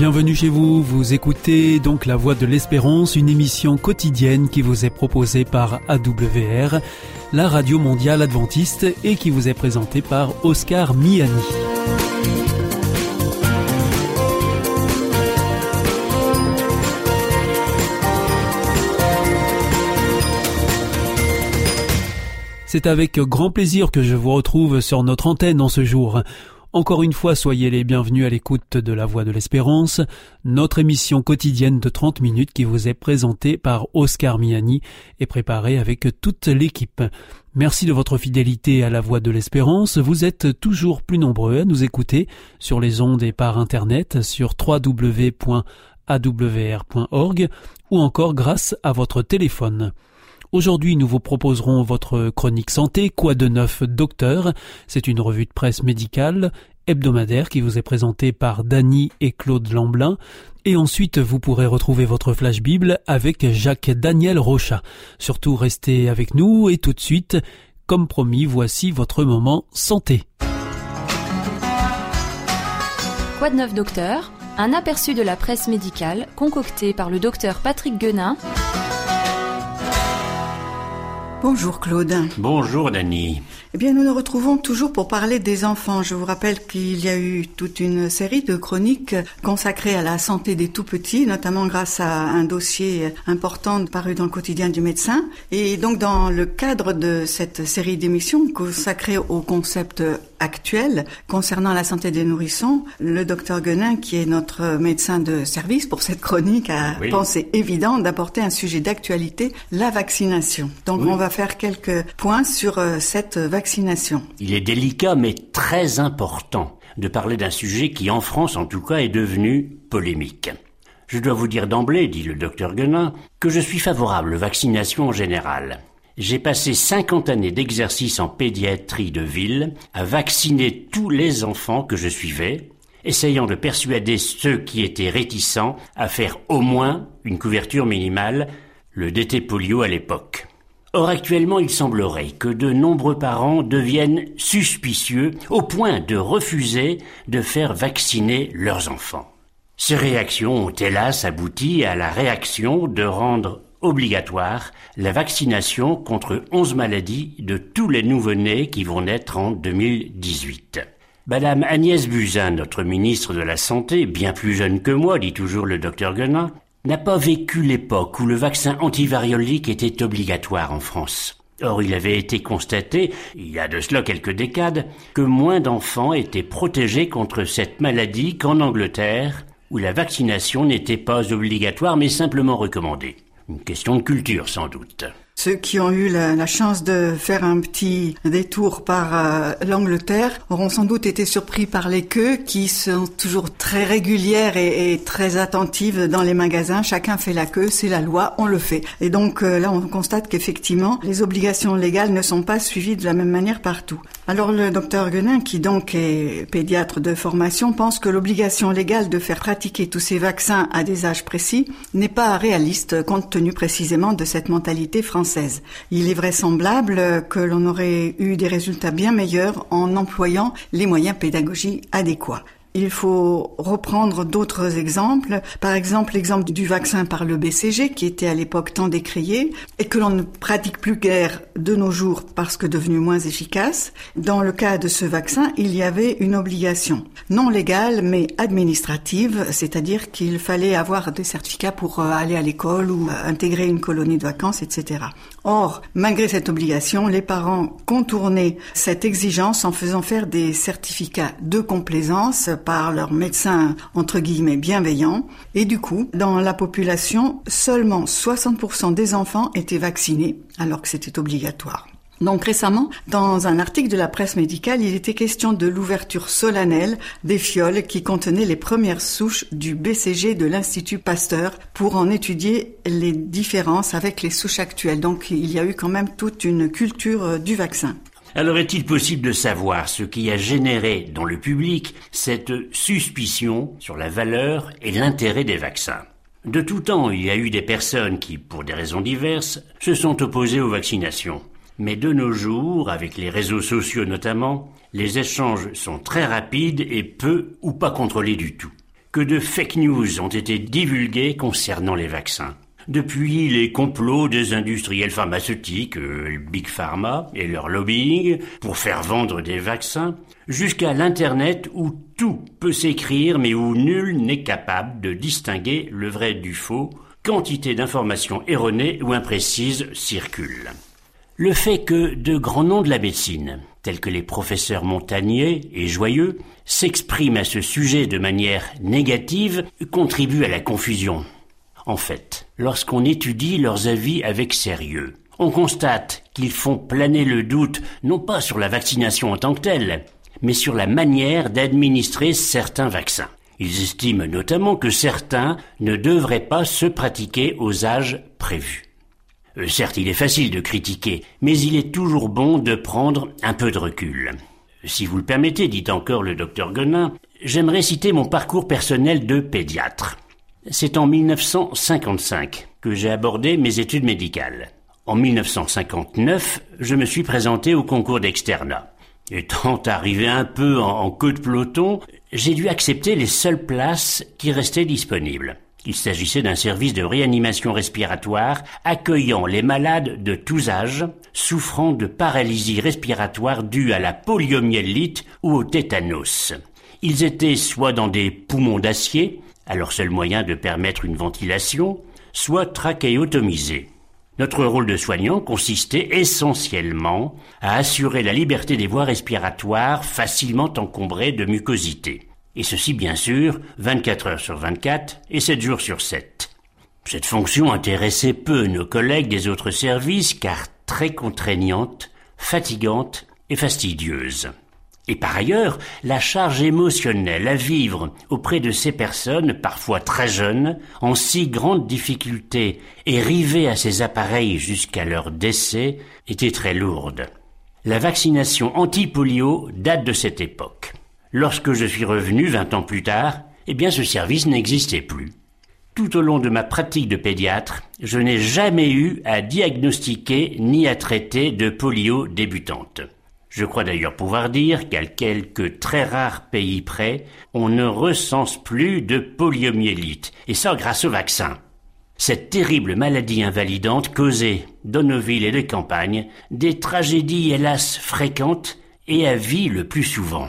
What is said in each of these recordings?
bienvenue chez vous. Vous écoutez donc La Voix de l'Espérance, une émission quotidienne qui vous est proposée par AWR, la radio mondiale adventiste, et qui vous est présentée par Oscar Miani. C'est avec grand plaisir que je vous retrouve sur notre antenne en ce jour. Encore une fois, soyez les bienvenus à l'écoute de La Voix de l'Espérance, notre émission quotidienne de 30 minutes qui vous est présentée par Oscar Miani et préparée avec toute l'équipe. Merci de votre fidélité à La Voix de l'Espérance. Vous êtes toujours plus nombreux à nous écouter sur les ondes et par Internet sur www.awr.org ou encore grâce à votre téléphone. Aujourd'hui, nous vous proposerons votre chronique santé, Quoi de neuf docteur? C'est une revue de presse médicale hebdomadaire qui vous est présentée par Dany et Claude Lamblin. Et ensuite, vous pourrez retrouver votre flash Bible avec Jacques Daniel Rocha. Surtout, restez avec nous et tout de suite, comme promis, voici votre moment santé. Quoi de neuf docteur? Un aperçu de la presse médicale concocté par le docteur Patrick Guenin Bonjour Claude. Bonjour Dany. Eh bien, nous nous retrouvons toujours pour parler des enfants. Je vous rappelle qu'il y a eu toute une série de chroniques consacrées à la santé des tout-petits, notamment grâce à un dossier important paru dans le quotidien du médecin. Et donc, dans le cadre de cette série d'émissions consacrée au concept actuel concernant la santé des nourrissons, le docteur Guenin, qui est notre médecin de service pour cette chronique, a pensé évident d'apporter un sujet d'actualité, la vaccination. Donc, on va faire quelques points sur euh, cette vaccination il est délicat mais très important de parler d'un sujet qui en France en tout cas est devenu polémique. Je dois vous dire d'emblée, dit le docteur Guenin, que je suis favorable aux vaccinations en général. J'ai passé 50 années d'exercice en pédiatrie de ville à vacciner tous les enfants que je suivais, essayant de persuader ceux qui étaient réticents à faire au moins une couverture minimale, le DT polio à l'époque. Or actuellement il semblerait que de nombreux parents deviennent suspicieux au point de refuser de faire vacciner leurs enfants. Ces réactions ont hélas abouti à la réaction de rendre obligatoire la vaccination contre 11 maladies de tous les nouveau-nés qui vont naître en 2018. Madame Agnès Buzyn, notre ministre de la Santé, bien plus jeune que moi, dit toujours le docteur Guenin, n'a pas vécu l'époque où le vaccin antivariolique était obligatoire en France. Or, il avait été constaté, il y a de cela quelques décades, que moins d'enfants étaient protégés contre cette maladie qu'en Angleterre, où la vaccination n'était pas obligatoire mais simplement recommandée. Une question de culture sans doute. Ceux qui ont eu la, chance de faire un petit détour par euh, l'Angleterre auront sans doute été surpris par les queues qui sont toujours très régulières et, très attentives dans les magasins. Chacun fait la queue, c'est la loi, on le fait. Et donc euh, là, on constate qu'effectivement, les obligations légales ne sont pas suivies de la même manière partout. Alors le docteur Guenin, qui donc est pédiatre de formation, pense que l'obligation légale de faire pratiquer tous ces vaccins à des âges précis n'est pas réaliste compte tenu précisément de cette mentalité française. Il est vraisemblable que l'on aurait eu des résultats bien meilleurs en employant les moyens pédagogiques adéquats. Il faut reprendre d'autres exemples. Par exemple, l'exemple du vaccin par le BCG, qui était à l'époque tant décrié, et que l'on ne pratique plus guère de nos jours parce que devenu moins efficace. Dans le cas de ce vaccin, il y avait une obligation non légale, mais administrative, c'est-à-dire qu'il fallait avoir des certificats pour euh, aller à l'école ou euh, intégrer une colonie de vacances, etc. Or, malgré cette obligation, les parents contournaient cette exigence en faisant faire des certificats de complaisance par leurs médecins entre guillemets bienveillants. Et du coup, dans la population, seulement 60% des enfants étaient vaccinés alors que c'était obligatoire. Donc récemment, dans un article de la presse médicale, il était question de l'ouverture solennelle des fioles qui contenaient les premières souches du BCG de l'Institut Pasteur pour en étudier les différences avec les souches actuelles. Donc il y a eu quand même toute une culture euh, du vaccin. Alors est-il possible de savoir ce qui a généré dans le public cette suspicion sur la valeur et l'intérêt des vaccins? De tout temps, il y a eu des personnes qui, pour des raisons diverses, se sont opposées aux vaccinations. Mais de nos jours, avec les réseaux sociaux notamment, les échanges sont très rapides et peu ou pas contrôlés du tout. que de fake news ont été divulguées concernant les vaccins. Depuis les complots des industriels pharmaceutiques, euh, Big Pharma et leur lobbying pour faire vendre des vaccins, jusqu'à l'Internet où tout peut s'écrire mais où nul n'est capable de distinguer le vrai du faux, quantité d'informations erronées ou imprécises circulent. Le fait que de grands noms de la médecine, tels que les professeurs Montagnier et Joyeux, s'expriment à ce sujet de manière négative contribue à la confusion. En fait, lorsqu'on étudie leurs avis avec sérieux, on constate qu'ils font planer le doute non pas sur la vaccination en tant que telle, mais sur la manière d'administrer certains vaccins. Ils estiment notamment que certains ne devraient pas se pratiquer aux âges prévus. Euh, certes, il est facile de critiquer, mais il est toujours bon de prendre un peu de recul. Si vous le permettez, dit encore le docteur Gonin, j'aimerais citer mon parcours personnel de pédiatre. C'est en 1955 que j'ai abordé mes études médicales. En 1959, je me suis présenté au concours d'externat. Étant arrivé un peu en, queue de peloton, j'ai dû accepter les seules places qui restaient disponibles. Il s'agissait d'un service de réanimation respiratoire accueillant les malades de tous âges souffrant de paralysie respiratoire due à la poliomyélite ou au tétanos. Ils étaient soit dans des poumons d'acier, leur seul moyen de permettre une ventilation, soit trachéotomisés. Notre rôle de soignant consistait essentiellement à assurer la liberté des voies respiratoires facilement encombrées de mucosité. Et ceci, bien sûr, 24 heures sur 24 et 7 jours sur 7. Cette fonction intéressait peu nos collègues des autres services car très contraignante, fatigante et fastidieuse. Et par ailleurs, la charge émotionnelle à vivre auprès de ces personnes, parfois très jeunes, en si grande difficulté et rivées à ces appareils jusqu'à leur décès, était très lourde. La vaccination anti-polio date de cette époque. Lorsque je suis revenu vingt ans plus tard, eh bien ce service n'existait plus. Tout au long de ma pratique de pédiatre, je n'ai jamais eu à diagnostiquer ni à traiter de polio débutante. Je crois d'ailleurs pouvoir dire qu'à quelques très rares pays près, on ne recense plus de poliomyélite, et ça grâce au vaccin. Cette terrible maladie invalidante causait, dans nos villes et les campagnes, des tragédies hélas fréquentes et à vie le plus souvent.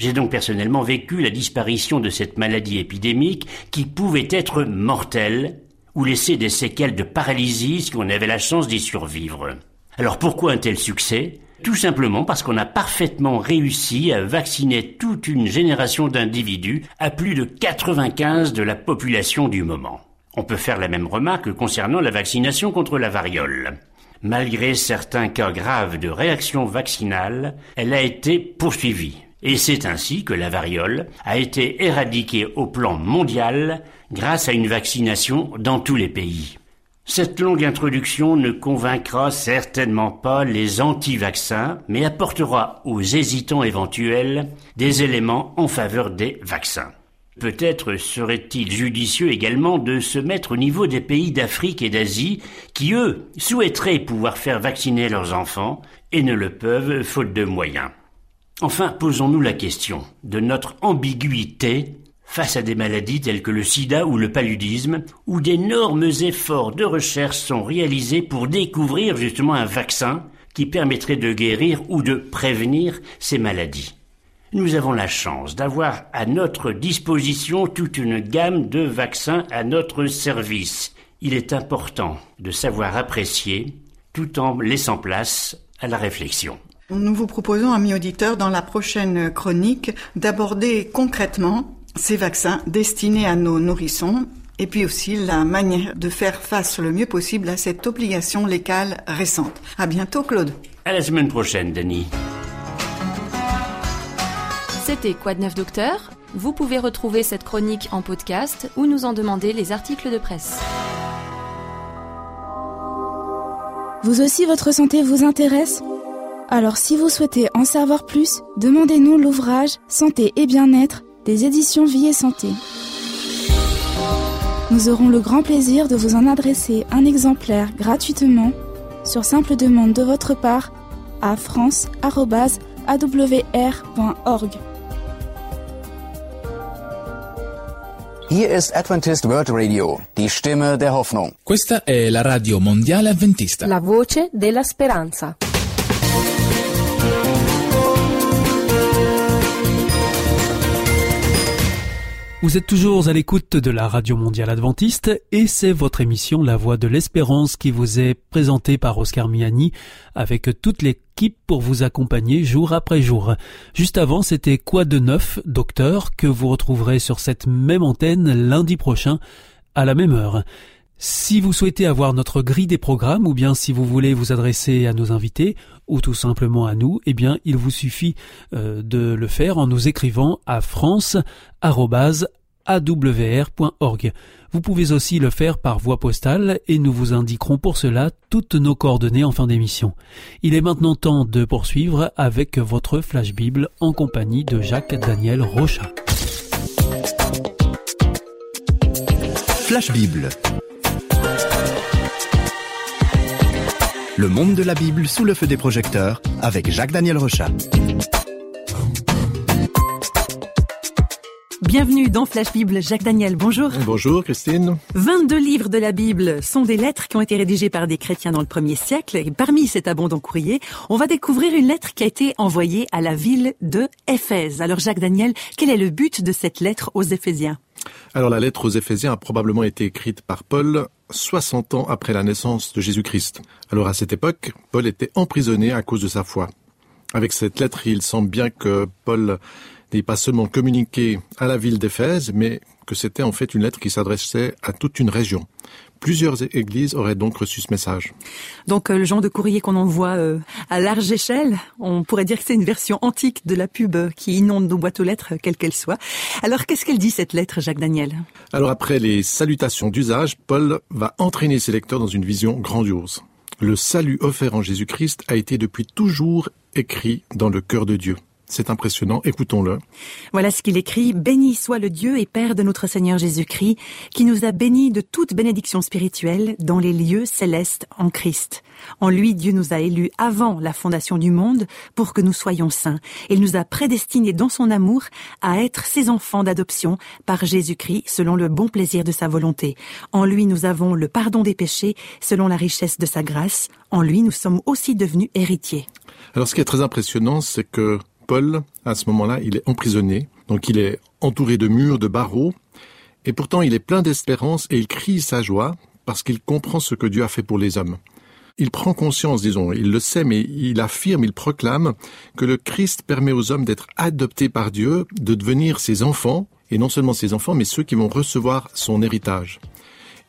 J'ai donc personnellement vécu la disparition de cette maladie épidémique qui pouvait être mortelle ou laisser des séquelles de paralysie si on avait la chance d'y survivre. Alors pourquoi un tel succès? Tout simplement parce qu'on a parfaitement réussi à vacciner toute une génération d'individus à plus de 95 de la population du moment. On peut faire la même remarque concernant la vaccination contre la variole. Malgré certains cas graves de réaction vaccinale, elle a été poursuivie. Et c'est ainsi que la variole a été éradiquée au plan mondial grâce à une vaccination dans tous les pays. Cette longue introduction ne convaincra certainement pas les anti-vaccins, mais apportera aux hésitants éventuels des éléments en faveur des vaccins. Peut-être serait-il judicieux également de se mettre au niveau des pays d'Afrique et d'Asie qui, eux, souhaiteraient pouvoir faire vacciner leurs enfants et ne le peuvent faute de moyens. Enfin, posons-nous la question de notre ambiguïté face à des maladies telles que le sida ou le paludisme, où d'énormes efforts de recherche sont réalisés pour découvrir justement un vaccin qui permettrait de guérir ou de prévenir ces maladies. Nous avons la chance d'avoir à notre disposition toute une gamme de vaccins à notre service. Il est important de savoir apprécier tout en laissant place à la réflexion. Nous vous proposons, amis auditeurs, dans la prochaine chronique, d'aborder concrètement ces vaccins destinés à nos nourrissons et puis aussi la manière de faire face le mieux possible à cette obligation légale récente. À bientôt, Claude. À la semaine prochaine, Denis. C'était Quoi de neuf, docteur? Vous pouvez retrouver cette chronique en podcast ou nous en demander les articles de presse. Vous aussi, votre santé vous intéresse? Alors, si vous souhaitez en savoir plus, demandez-nous l'ouvrage Santé et bien-être des éditions Vie et Santé. Nous aurons le grand plaisir de vous en adresser un exemplaire gratuitement sur simple demande de votre part à france.awr.org. Hier ist Adventist World Radio, die Stimme der Hoffnung. Questa è la radio mondiale adventista. La voce della speranza. Vous êtes toujours à l'écoute de la Radio Mondiale Adventiste et c'est votre émission La Voix de l'Espérance qui vous est présentée par Oscar Miani avec toute l'équipe pour vous accompagner jour après jour. Juste avant, c'était Quoi de neuf, docteur, que vous retrouverez sur cette même antenne lundi prochain à la même heure. Si vous souhaitez avoir notre grille des programmes ou bien si vous voulez vous adresser à nos invités ou tout simplement à nous, eh bien il vous suffit euh, de le faire en nous écrivant à france@awr.org. Vous pouvez aussi le faire par voie postale et nous vous indiquerons pour cela toutes nos coordonnées en fin d'émission. Il est maintenant temps de poursuivre avec votre Flash Bible en compagnie de Jacques Daniel Rocha. Flash Bible. Le monde de la Bible sous le feu des projecteurs avec Jacques-Daniel Rochat. Bienvenue dans Flash Bible. Jacques Daniel, bonjour. Bonjour Christine. 22 livres de la Bible sont des lettres qui ont été rédigées par des chrétiens dans le premier siècle. Et parmi cet abondant courrier, on va découvrir une lettre qui a été envoyée à la ville de Éphèse. Alors Jacques Daniel, quel est le but de cette lettre aux Éphésiens? Alors la lettre aux Éphésiens a probablement été écrite par Paul 60 ans après la naissance de Jésus-Christ. Alors à cette époque, Paul était emprisonné à cause de sa foi. Avec cette lettre, il semble bien que Paul n'ait pas seulement communiqué à la ville d'Éphèse, mais que c'était en fait une lettre qui s'adressait à toute une région. Plusieurs églises auraient donc reçu ce message. Donc euh, le genre de courrier qu'on envoie euh, à large échelle, on pourrait dire que c'est une version antique de la pub qui inonde nos boîtes aux lettres, quelles qu'elles soient. Alors qu'est-ce qu'elle dit cette lettre, Jacques Daniel? Alors après les salutations d'usage, Paul va entraîner ses lecteurs dans une vision grandiose. Le salut offert en Jésus-Christ a été depuis toujours écrit dans le cœur de Dieu. C'est impressionnant, écoutons-le. Voilà ce qu'il écrit. Béni soit le Dieu et Père de notre Seigneur Jésus-Christ, qui nous a bénis de toute bénédiction spirituelle dans les lieux célestes en Christ. En lui, Dieu nous a élus avant la fondation du monde pour que nous soyons saints. Il nous a prédestinés dans son amour à être ses enfants d'adoption par Jésus-Christ selon le bon plaisir de sa volonté. En lui, nous avons le pardon des péchés selon la richesse de sa grâce. En lui, nous sommes aussi devenus héritiers. Alors ce qui est très impressionnant, c'est que Paul, à ce moment-là, il est emprisonné, donc il est entouré de murs, de barreaux, et pourtant il est plein d'espérance et il crie sa joie parce qu'il comprend ce que Dieu a fait pour les hommes. Il prend conscience, disons, il le sait, mais il affirme, il proclame que le Christ permet aux hommes d'être adoptés par Dieu, de devenir ses enfants, et non seulement ses enfants, mais ceux qui vont recevoir son héritage.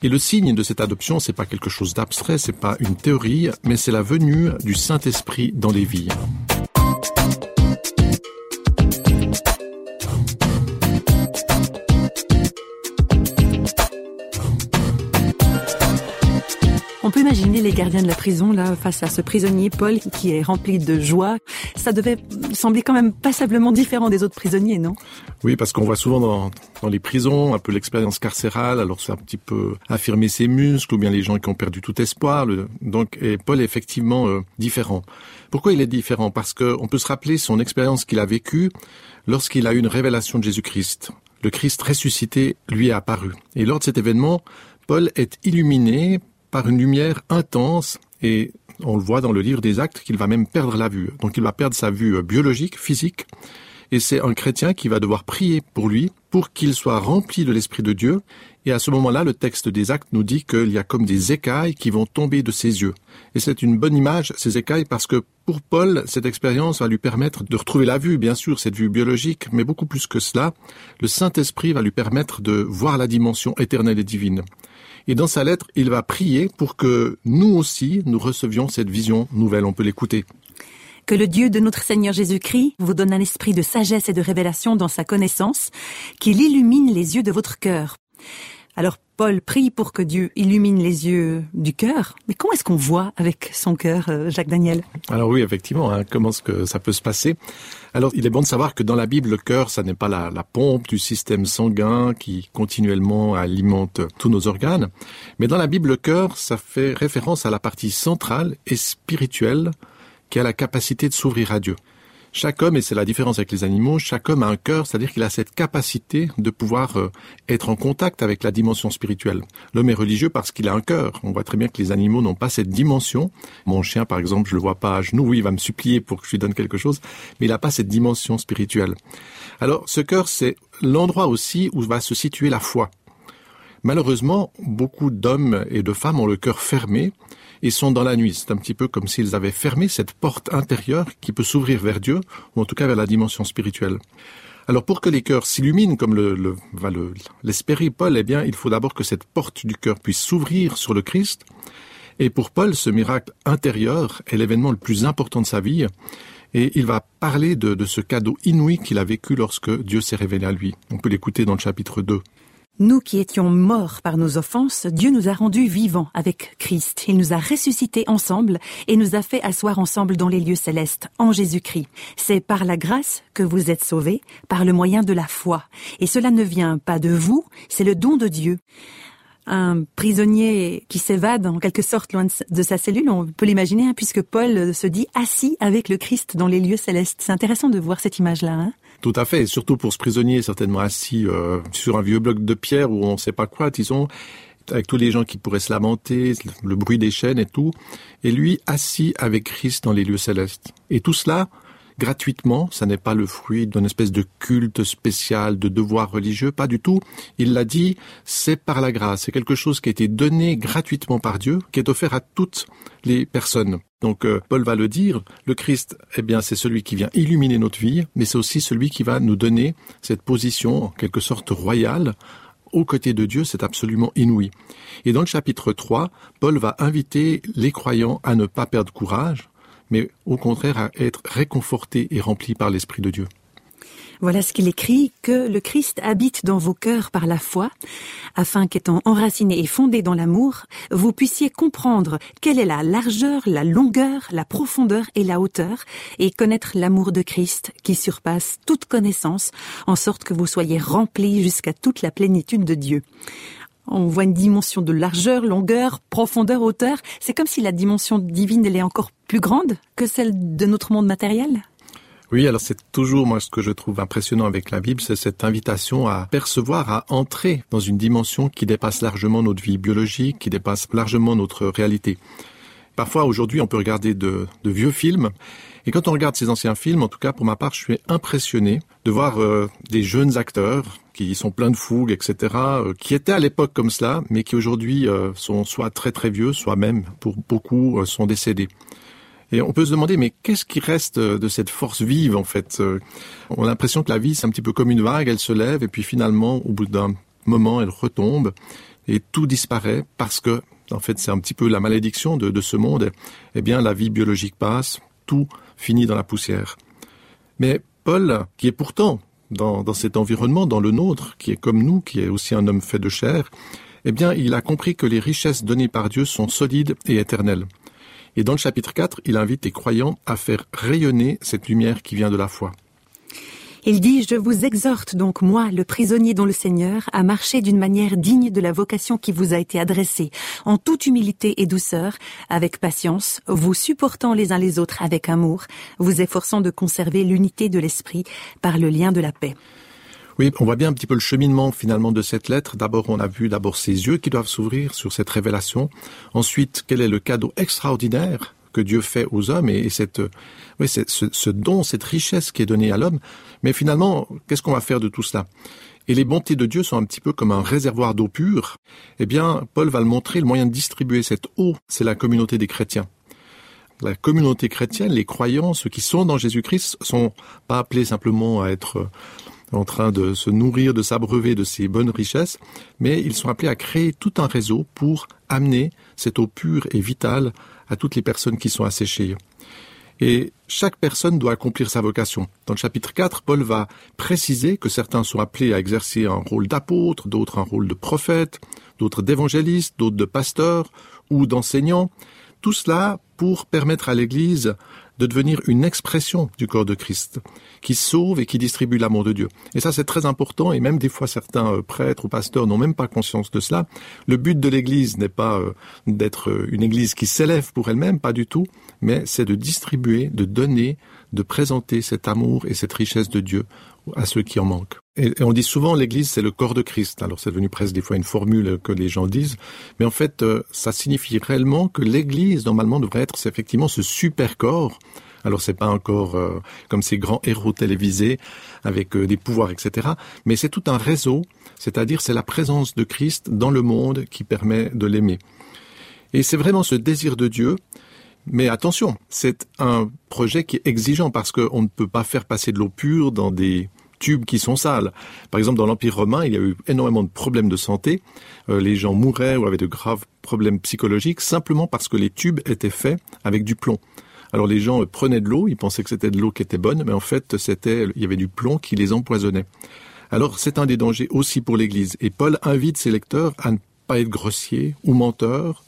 Et le signe de cette adoption, c'est pas quelque chose d'abstrait, c'est pas une théorie, mais c'est la venue du Saint-Esprit dans les vies. Peut imaginer les gardiens de la prison là face à ce prisonnier Paul qui est rempli de joie. Ça devait sembler quand même passablement différent des autres prisonniers, non? Oui, parce qu'on voit souvent dans, dans les prisons un peu l'expérience carcérale. Alors c'est un petit peu affirmer ses muscles ou bien les gens qui ont perdu tout espoir. Le, donc et Paul est effectivement euh, différent. Pourquoi il est différent? Parce qu'on peut se rappeler son expérience qu'il a vécue lorsqu'il a eu une révélation de Jésus-Christ. Le Christ ressuscité lui est apparu. Et lors de cet événement, Paul est illuminé par une lumière intense et on le voit dans le livre des actes qu'il va même perdre la vue. Donc il va perdre sa vue biologique, physique, et c'est un chrétien qui va devoir prier pour lui, pour qu'il soit rempli de l'Esprit de Dieu. Et à ce moment-là, le texte des actes nous dit qu'il y a comme des écailles qui vont tomber de ses yeux. Et c'est une bonne image, ces écailles, parce que pour Paul, cette expérience va lui permettre de retrouver la vue, bien sûr, cette vue biologique, mais beaucoup plus que cela, le Saint-Esprit va lui permettre de voir la dimension éternelle et divine. Et dans sa lettre, il va prier pour que nous aussi, nous recevions cette vision nouvelle. On peut l'écouter. Que le Dieu de notre Seigneur Jésus-Christ vous donne un esprit de sagesse et de révélation dans sa connaissance, qu'il illumine les yeux de votre cœur. Alors Paul prie pour que Dieu illumine les yeux du cœur. Mais comment est-ce qu'on voit avec son cœur, Jacques Daniel? Alors oui, effectivement, hein, comment est-ce que ça peut se passer? Alors il est bon de savoir que dans la Bible, le cœur, ça n'est pas la, pompe du système sanguin qui continuellement alimente tous nos organes. Mais dans la Bible, le cœur, ça fait référence à la partie centrale et spirituelle qui a la capacité de s'ouvrir à Dieu. Chaque homme, et c'est la différence avec les animaux, chaque homme a un cœur, c'est-à-dire qu'il a cette capacité de pouvoir euh, être en contact avec la dimension spirituelle. L'homme est religieux parce qu'il a un cœur. On voit très bien que les animaux n'ont pas cette dimension. Mon chien, par exemple, je le vois pas à genoux, oui, il va me supplier pour que je lui donne quelque chose, mais il n'a pas cette dimension spirituelle. Alors, ce cœur, c'est l'endroit aussi où va se situer la foi. Malheureusement, beaucoup d'hommes et de femmes ont le cœur fermé et sont dans la nuit. C'est un petit peu comme s'ils avaient fermé cette porte intérieure qui peut s'ouvrir vers Dieu, ou en tout cas vers la dimension spirituelle. Alors pour que les cœurs s'illuminent, comme le, le, va le, l'espérer Paul, eh bien, il faut d'abord que cette porte du cœur puisse s'ouvrir sur le Christ. Et pour Paul, ce miracle intérieur est l'événement le plus important de sa vie. Et il va parler de, de ce cadeau inouï qu'il a vécu lorsque Dieu s'est révélé à lui. On peut l'écouter dans le chapitre 2. Nous qui étions morts par nos offenses, Dieu nous a rendus vivants avec Christ. Il nous a ressuscités ensemble et nous a fait asseoir ensemble dans les lieux célestes, en Jésus-Christ. C'est par la grâce que vous êtes sauvés, par le moyen de la foi. Et cela ne vient pas de vous, c'est le don de Dieu un prisonnier qui s'évade en quelque sorte loin de sa cellule, on peut l'imaginer, hein, puisque Paul se dit assis avec le Christ dans les lieux célestes. C'est intéressant de voir cette image-là. Hein Tout à fait, et surtout pour ce prisonnier certainement assis euh, sur un vieux bloc de pierre où on ne sait pas quoi, disons, avec tous les gens qui pourraient se lamenter, le bruit des chaînes et tout, et lui assis avec Christ dans les lieux célestes. Et tout cela gratuitement, ça n'est pas le fruit d'une espèce de culte spécial, de devoir religieux, pas du tout. Il l'a dit, c'est par la grâce, c'est quelque chose qui a été donné gratuitement par Dieu, qui est offert à toutes les personnes. Donc euh, Paul va le dire, le Christ, eh bien, c'est celui qui vient illuminer notre vie, mais c'est aussi celui qui va nous donner cette position en quelque sorte royale aux côtés de Dieu, c'est absolument inouï. Et dans le chapitre 3, Paul va inviter les croyants à ne pas perdre courage, mais au contraire à être réconforté et rempli par l'Esprit de Dieu. Voilà ce qu'il écrit, que le Christ habite dans vos cœurs par la foi, afin qu'étant enraciné et fondé dans l'amour, vous puissiez comprendre quelle est la largeur, la longueur, la profondeur et la hauteur, et connaître l'amour de Christ qui surpasse toute connaissance, en sorte que vous soyez remplis jusqu'à toute la plénitude de Dieu. On voit une dimension de largeur, longueur, profondeur, hauteur. C'est comme si la dimension divine, elle est encore plus grande que celle de notre monde matériel? Oui, alors c'est toujours moi ce que je trouve impressionnant avec la Bible, c'est cette invitation à percevoir, à entrer dans une dimension qui dépasse largement notre vie biologique, qui dépasse largement notre réalité. Parfois, aujourd'hui, on peut regarder de, de, vieux films, et quand on regarde ces anciens films, en tout cas pour ma part, je suis impressionné de voir euh, des jeunes acteurs qui sont pleins de fougue, etc., euh, qui étaient à l'époque comme cela, mais qui aujourd'hui euh, sont soit très très vieux, soit même, pour beaucoup, euh, sont décédés. Et on peut se demander, mais qu'est-ce qui reste de cette force vive, en fait On a l'impression que la vie, c'est un petit peu comme une vague, elle se lève, et puis finalement, au bout d'un moment, elle retombe, et tout disparaît, parce que, en fait, c'est un petit peu la malédiction de, ce monde. Eh bien, la vie biologique passe, tout finit dans la poussière. Mais Paul, qui est pourtant dans cet environnement, dans le nôtre, qui est comme nous, qui est aussi un homme fait de chair, eh bien, il a compris que les richesses données par Dieu sont solides et éternelles. Et dans le chapitre 4, il invite les croyants à faire rayonner cette lumière qui vient de la foi. Il dit, je vous exhorte donc, moi, le prisonnier dans le Seigneur, à marcher d'une manière digne de la vocation qui vous a été adressée, en toute humilité et douceur, avec patience, vous supportant les uns les autres avec amour, vous efforçant de conserver l'unité de l'esprit par le lien de la paix. Oui, on voit bien un petit peu le cheminement finalement de cette lettre. D'abord, on a vu d'abord ses yeux qui doivent s'ouvrir sur cette révélation. Ensuite, quel est le cadeau extraordinaire que Dieu fait aux hommes et, cette, oui, ce, ce don, cette richesse qui est donnée à l'homme. Mais finalement, qu'est-ce qu'on va faire de tout cela? Et les bontés de Dieu sont un petit peu comme un réservoir d'eau pure, eh bien, Paul va le montrer, le moyen de distribuer cette eau, c'est la communauté des chrétiens. La communauté chrétienne, les croyants, ceux qui sont dans Jésus-Christ, sont pas appelés simplement à être en train de se nourrir, de s'abreuver de ces bonnes richesses, mais ils sont appelés à créer tout un réseau pour amener cette eau pure et vitale à toutes les personnes qui sont asséchées. Et chaque personne doit accomplir sa vocation. Dans le chapitre 4, Paul va préciser que certains sont appelés à exercer un rôle d'apôtre, d'autres un rôle de prophète, d'autres d'évangéliste, d'autres de pasteur ou d'enseignant. Tout cela pour permettre à l'Église de devenir une expression du corps de Christ, qui sauve et qui distribue l'amour de Dieu. Et ça, c'est très important, et même des fois certains euh, prêtres ou pasteurs n'ont même pas conscience de cela. Le but de l'Église n'est pas euh, d'être euh, une Église qui s'élève pour elle-même, pas du tout, mais c'est de distribuer, de donner, de présenter cet amour et cette richesse de Dieu à ceux qui en manquent. Et, on dit souvent l'Église c'est le corps de Christ. Alors c'est devenu presque des fois une formule que les gens disent, mais en fait euh, ça signifie réellement que l'Église normalement devrait être effectivement ce super corps. Alors c'est pas encore euh, comme ces grands héros télévisés avec euh, des pouvoirs etc. Mais c'est tout un réseau, c'est-à-dire c'est la présence de Christ dans le monde qui permet de l'aimer. Et c'est vraiment ce désir de Dieu mais attention, c'est un projet qui est exigeant parce qu'on ne peut pas faire passer de l'eau pure dans des tubes qui sont sales. Par exemple, dans l'Empire romain, il y a eu énormément de problèmes de santé. Euh, les gens mouraient ou avaient de graves problèmes psychologiques simplement parce que les tubes étaient faits avec du plomb. Alors les gens prenaient de l'eau, ils pensaient que c'était de l'eau qui était bonne, mais en fait, c'était, il y avait du plomb qui les empoisonnait. Alors c'est un des dangers aussi pour l'Église. Et Paul invite ses lecteurs à ne pas être grossiers ou menteurs,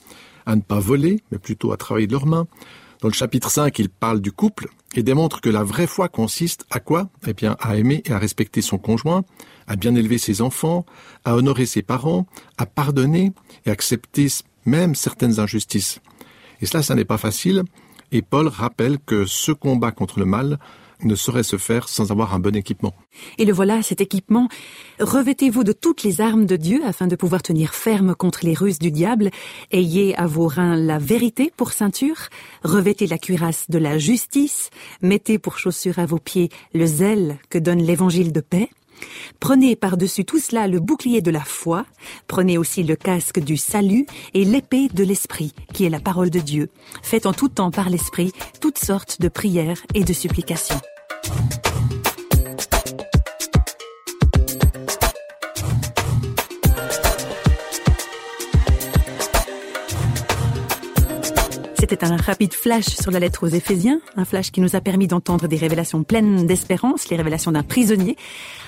à ne pas voler, mais plutôt à travailler de leurs mains. Dans le chapitre 5, il parle du couple et démontre que la vraie foi consiste à quoi? Eh bien, à aimer et à respecter son conjoint, à bien élever ses enfants, à honorer ses parents, à pardonner et accepter même certaines injustices. Et cela, ça n'est pas facile, et Paul rappelle que ce combat contre le mal ne saurait se faire sans avoir un bon équipement. Et le voilà, cet équipement. Revêtez-vous de toutes les armes de Dieu afin de pouvoir tenir ferme contre les ruses du diable. Ayez à vos reins la vérité pour ceinture. Revêtez la cuirasse de la justice. Mettez pour chaussure à vos pieds le zèle que donne l'évangile de paix. Prenez par-dessus tout cela le bouclier de la foi, prenez aussi le casque du salut et l'épée de l'esprit, qui est la parole de Dieu. Faites en tout temps par l'esprit toutes sortes de prières et de supplications. C'était un rapide flash sur la lettre aux Éphésiens, un flash qui nous a permis d'entendre des révélations pleines d'espérance, les révélations d'un prisonnier.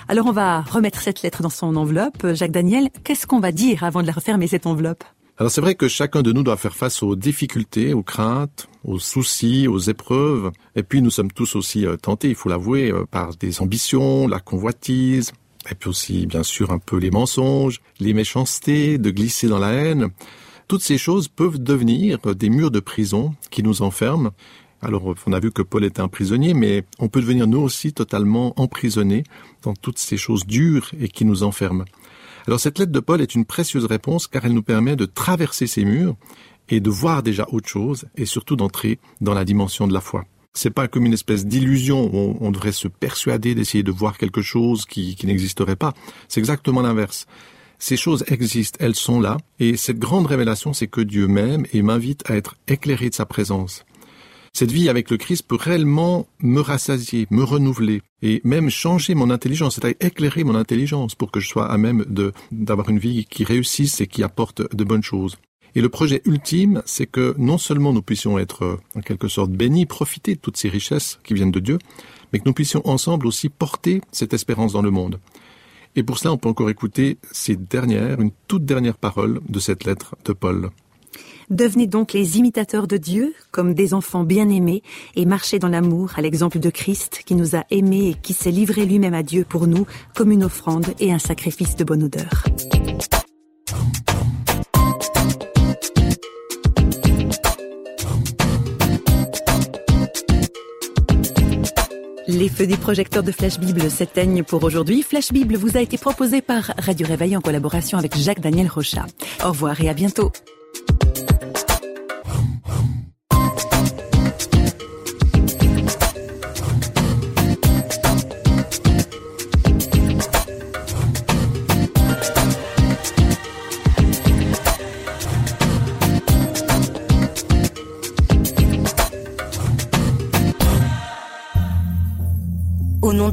Alors on va remettre cette lettre dans son enveloppe. Jacques Daniel, qu'est-ce qu'on va dire avant de la refermer cette enveloppe? Alors c'est vrai que chacun de nous doit faire face aux difficultés, aux craintes, aux soucis, aux épreuves. Et puis nous sommes tous aussi euh, tentés, il faut l'avouer, euh, par des ambitions, la convoitise, et puis aussi bien sûr un peu les mensonges, les méchancetés, de glisser dans la haine. Toutes ces choses peuvent devenir des murs de prison qui nous enferment. Alors, on a vu que Paul était un prisonnier, mais on peut devenir nous aussi totalement emprisonnés dans toutes ces choses dures et qui nous enferment. Alors cette lettre de Paul est une précieuse réponse car elle nous permet de traverser ces murs et de voir déjà autre chose et surtout d'entrer dans la dimension de la foi. C'est pas comme une espèce d'illusion où on, devrait se persuader d'essayer de voir quelque chose qui, qui n'existerait pas. C'est exactement l'inverse. Ces choses existent, elles sont là, et cette grande révélation, c'est que Dieu m'aime et m'invite à être éclairé de sa présence. Cette vie avec le Christ peut réellement me rassasier, me renouveler et même changer mon intelligence, c'est-à-dire éclairer mon intelligence pour que je sois à même d'avoir une vie qui réussisse et qui apporte de bonnes choses. Et le projet ultime, c'est que non seulement nous puissions être en quelque sorte bénis, profiter de toutes ces richesses qui viennent de Dieu, mais que nous puissions ensemble aussi porter cette espérance dans le monde. Et pour cela, on peut encore écouter ces dernières, une toute dernière parole de cette lettre de Paul. Devenez donc les imitateurs de Dieu comme des enfants bien-aimés et marchez dans l'amour à l'exemple de Christ qui nous a aimés et qui s'est livré lui-même à Dieu pour nous comme une offrande et un sacrifice de bonne odeur. Les feux des projecteurs de Flash Bible s'éteignent pour aujourd'hui. Flash Bible vous a été proposé par Radio Réveil en collaboration avec Jacques Daniel Rocha. Au revoir et à bientôt.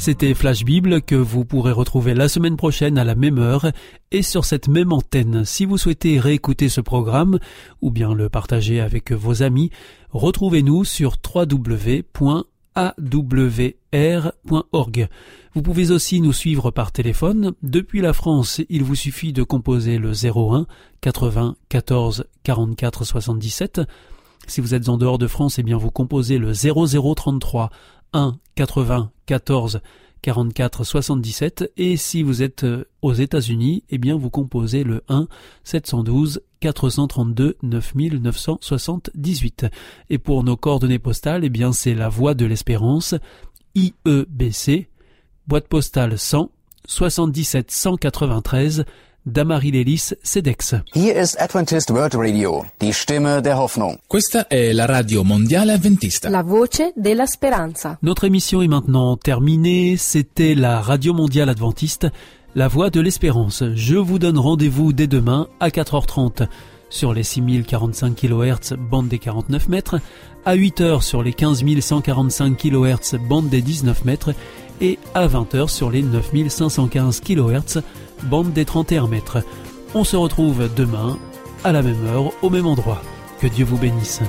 C'était Flash Bible que vous pourrez retrouver la semaine prochaine à la même heure et sur cette même antenne. Si vous souhaitez réécouter ce programme ou bien le partager avec vos amis, retrouvez-nous sur www.awr.org. Vous pouvez aussi nous suivre par téléphone. Depuis la France, il vous suffit de composer le 01 80 14 44 77. Si vous êtes en dehors de France, eh bien vous composez le 0033 1 80 14 44 77 et si vous êtes euh, aux États-Unis, eh bien vous composez le 1 712 432 9978. Et pour nos coordonnées postales, eh bien c'est la Voie de l'Espérance, IEBC, boîte postale 100 77 193 Damarilelis Sedex. Hier ist Adventist World Radio, die Stimme der Hoffnung. Questa è la radio mondiale adventista. La voce della speranza. Notre émission est maintenant terminée. C'était la radio mondiale adventiste, la voix de l'espérance. Je vous donne rendez-vous dès demain à 4h30 sur les 6045 kHz bande des 49 mètres, à 8h sur les 15145 kHz bande des 19 mètres et à 20h sur les 9515 kHz bande des 31 mètres. On se retrouve demain, à la même heure, au même endroit. Que Dieu vous bénisse.